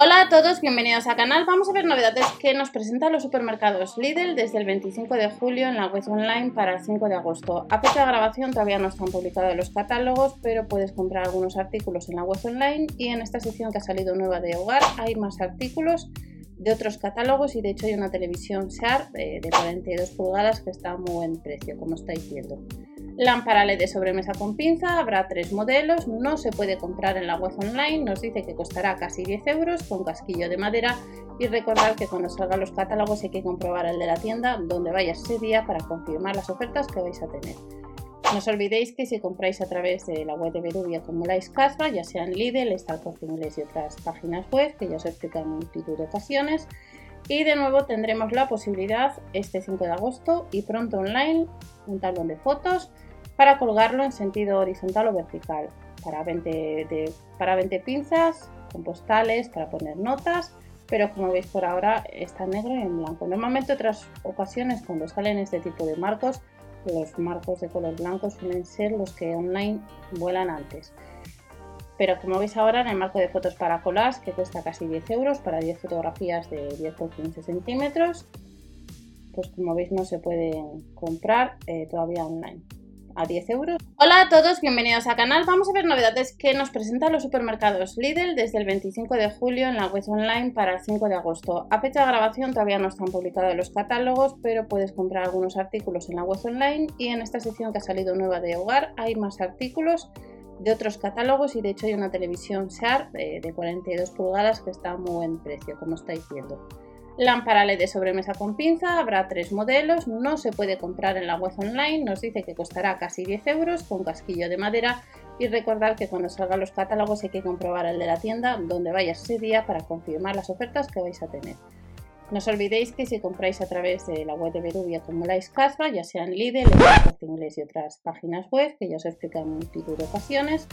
Hola a todos, bienvenidos al canal. Vamos a ver novedades que nos presentan los supermercados Lidl desde el 25 de julio en la web online para el 5 de agosto. A fecha de grabación todavía no están publicados los catálogos, pero puedes comprar algunos artículos en la web online y en esta sección que ha salido nueva de hogar hay más artículos de otros catálogos y de hecho hay una televisión Sharp de, de 42 pulgadas que está a muy buen precio, como estáis viendo. Lámpara LED de sobremesa con pinza, habrá tres modelos, no se puede comprar en la web online, nos dice que costará casi 10 euros con casquillo de madera y recordar que cuando salgan los catálogos hay que comprobar el de la tienda donde vayas ese día para confirmar las ofertas que vais a tener. No os olvidéis que si compráis a través de la web de Berubia acumuláis casva, ya sea en Lidl, Star Corte Inglés y otras páginas web que ya os explican en multitud de ocasiones. Y de nuevo tendremos la posibilidad este 5 de agosto y pronto online un talón de fotos para colgarlo en sentido horizontal o vertical, para 20, para 20 pinzas, con postales, para poner notas, pero como veis por ahora está en negro y en blanco. Normalmente otras ocasiones cuando salen este tipo de marcos, los marcos de color blanco suelen ser los que online vuelan antes. Pero como veis ahora en el marco de fotos para collage que cuesta casi 10 euros para 10 fotografías de 10 por 15 centímetros, pues como veis no se pueden comprar eh, todavía online a 10 euros. Hola a todos, bienvenidos al canal. Vamos a ver novedades que nos presentan los supermercados Lidl desde el 25 de julio en la web online para el 5 de agosto. A fecha de grabación todavía no están publicados los catálogos, pero puedes comprar algunos artículos en la web online y en esta sección que ha salido nueva de hogar hay más artículos de otros catálogos y de hecho hay una televisión Sharp de 42 pulgadas que está a muy buen precio, como estáis viendo. Lámpara LED de sobremesa con pinza, habrá tres modelos, no se puede comprar en la web online, nos dice que costará casi 10 euros con casquillo de madera y recordar que cuando salgan los catálogos hay que comprobar el de la tienda donde vayas ese día para confirmar las ofertas que vais a tener. No os olvidéis que si compráis a través de la web de Berubia acumuláis casva, ya sea en Lidl, en Inglés y otras páginas web que ya os he explicado en multitud de ocasiones.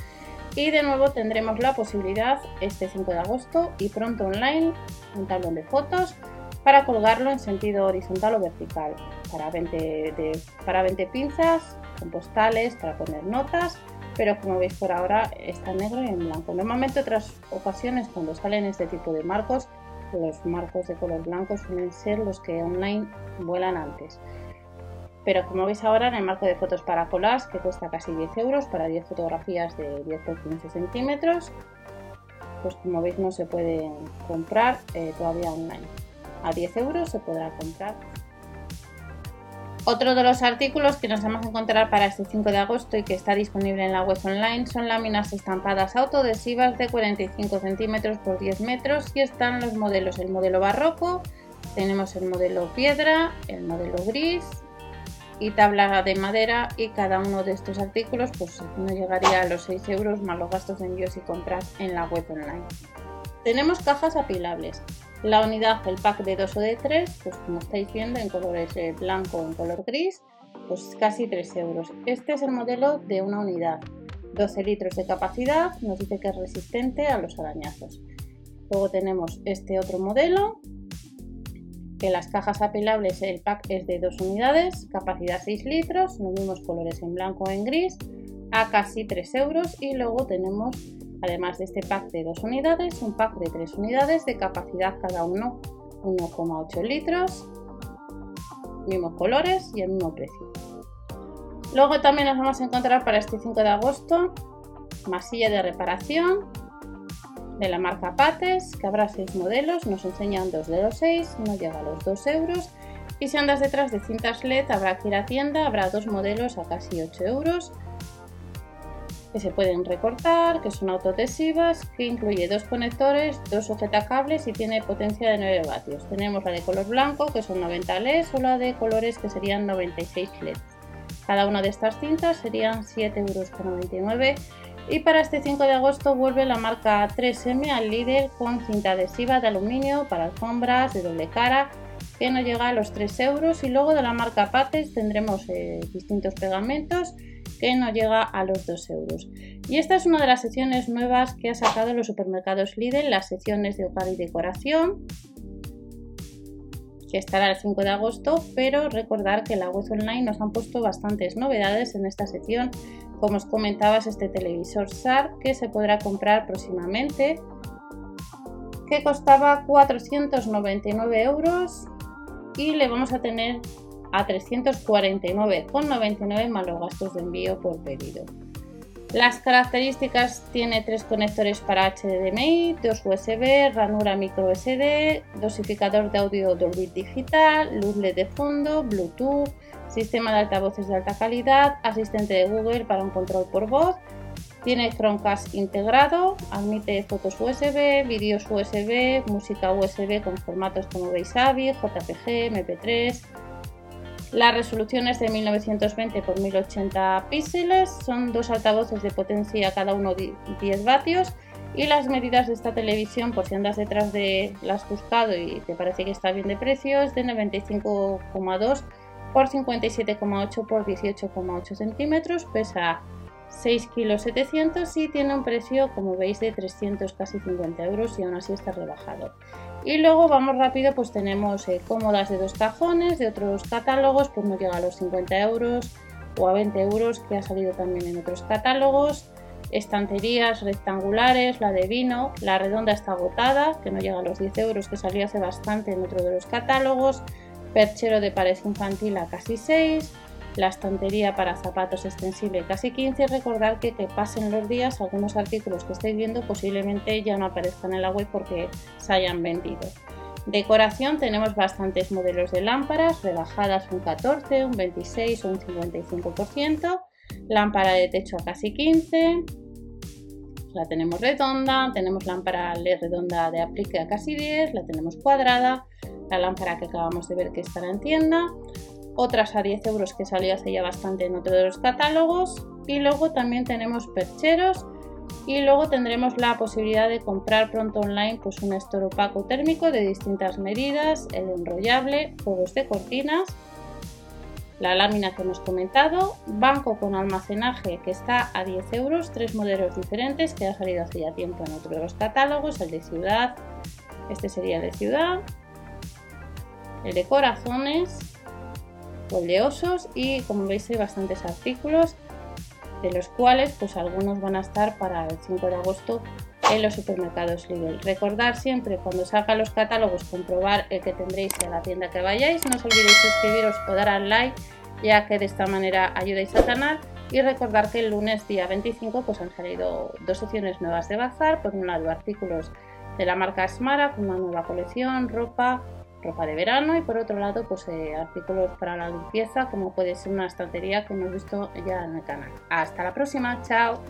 Y de nuevo tendremos la posibilidad este 5 de agosto y pronto online un tablón de fotos para colgarlo en sentido horizontal o vertical, para 20, para 20 pinzas, con postales, para poner notas, pero como veis por ahora está en negro y en blanco. Normalmente otras ocasiones cuando salen este tipo de marcos, los marcos de color blanco suelen ser los que online vuelan antes. Pero como veis ahora en el marco de fotos para collage que cuesta casi 10 euros para 10 fotografías de 10 por 15 centímetros, pues como veis no se pueden comprar eh, todavía online a 10 euros se podrá comprar. Otro de los artículos que nos vamos a encontrar para este 5 de agosto y que está disponible en la web online son láminas estampadas autoadhesivas de 45 centímetros por 10 metros y están los modelos, el modelo barroco, tenemos el modelo piedra, el modelo gris y tabla de madera y cada uno de estos artículos pues no llegaría a los 6 euros más los gastos de envíos y compras en la web online. Tenemos cajas apilables. La unidad, el pack de 2 o de 3, pues como estáis viendo en colores eh, blanco o en color gris, pues casi 3 euros. Este es el modelo de una unidad. 12 litros de capacidad, nos dice que es resistente a los arañazos. Luego tenemos este otro modelo, que las cajas apilables el pack es de 2 unidades, capacidad 6 litros, los mismos colores en blanco o en gris, a casi 3 euros. Y luego tenemos Además de este pack de 2 unidades, un pack de 3 unidades de capacidad cada uno 1,8 litros, mismos colores y el mismo precio. Luego también nos vamos a encontrar para este 5 de agosto masilla de reparación de la marca Pates, que habrá 6 modelos, nos enseñan 2 de los 6, no llega a los 2 euros. Y si andas detrás de cintas LED, habrá que ir a tienda, habrá dos modelos a casi 8 euros que se pueden recortar, que son autoadhesivas, que incluye dos conectores, dos sujetacables y tiene potencia de 9 vatios. Tenemos la de color blanco, que son 90 LEDs, o la de colores, que serían 96 LEDs. Cada una de estas cintas serían 7,99 euros. Y para este 5 de agosto vuelve la marca 3M al líder con cinta adhesiva de aluminio para alfombras de doble cara que no llega a los 3 euros. Y luego de la marca Pates tendremos eh, distintos pegamentos que no llega a los 2 euros. Y esta es una de las secciones nuevas que ha sacado los supermercados Lidl, las secciones de hogar y decoración, que estará el 5 de agosto, pero recordar que la web online nos han puesto bastantes novedades en esta sección, como os comentaba, este televisor SAR que se podrá comprar próximamente que costaba 499 euros y le vamos a tener a 349,99 más los gastos de envío por pedido. Las características tiene tres conectores para HDMI, dos USB, ranura micro SD, dosificador de audio Dolby Digital, luz LED de fondo, Bluetooth, sistema de altavoces de alta calidad, asistente de Google para un control por voz, tiene Chromecast integrado, admite fotos USB, vídeos USB, música USB con formatos como veis AVI, JPG, MP3, la resolución es de 1920 x 1080 píxeles, son dos altavoces de potencia cada uno 10 vatios y las medidas de esta televisión, por si andas detrás de la has buscado y te parece que está bien de precio, es de 95,2 por 57,8 por 18,8 centímetros, pesa 6 kg 700 y tiene un precio como veis de 300 casi 50 euros y aún así está rebajado. Y luego vamos rápido, pues tenemos eh, cómodas de dos cajones, de otros catálogos, pues no llega a los 50 euros o a 20 euros que ha salido también en otros catálogos. Estanterías rectangulares, la de vino, la redonda está agotada, que no llega a los 10 euros que salió hace bastante en otro de los catálogos. Perchero de pared infantil a casi 6 la estantería para zapatos extensible casi 15 recordar que que pasen los días algunos artículos que estáis viendo posiblemente ya no aparezcan en la web porque se hayan vendido. Decoración tenemos bastantes modelos de lámparas, rebajadas un 14, un 26 o un 55%, lámpara de techo a casi 15, la tenemos redonda, tenemos lámpara LED redonda de aplique a casi 10, la tenemos cuadrada, la lámpara que acabamos de ver que estará en tienda, otras a 10 euros que salió hace ya bastante en otro de los catálogos. Y luego también tenemos percheros. Y luego tendremos la posibilidad de comprar pronto online pues un estor opaco térmico de distintas medidas, el enrollable, juegos de cortinas, la lámina que hemos comentado, banco con almacenaje que está a 10 euros, tres modelos diferentes que ha salido hace ya tiempo en otro de los catálogos, el de ciudad, este sería el de ciudad, el de corazones, oleosos y como veis hay bastantes artículos de los cuales pues algunos van a estar para el 5 de agosto en los supermercados Lidl. Recordar siempre cuando salgan los catálogos comprobar el que tendréis en la tienda que vayáis. No os olvidéis suscribiros o dar al like ya que de esta manera ayudáis al canal. Y recordar que el lunes día 25 pues han salido dos secciones nuevas de bazar. Por un lado artículos de la marca Smara con una nueva colección, ropa, ropa de verano y por otro lado pues eh, artículos para la limpieza como puede ser una estantería que hemos visto ya en el canal. Hasta la próxima, chao.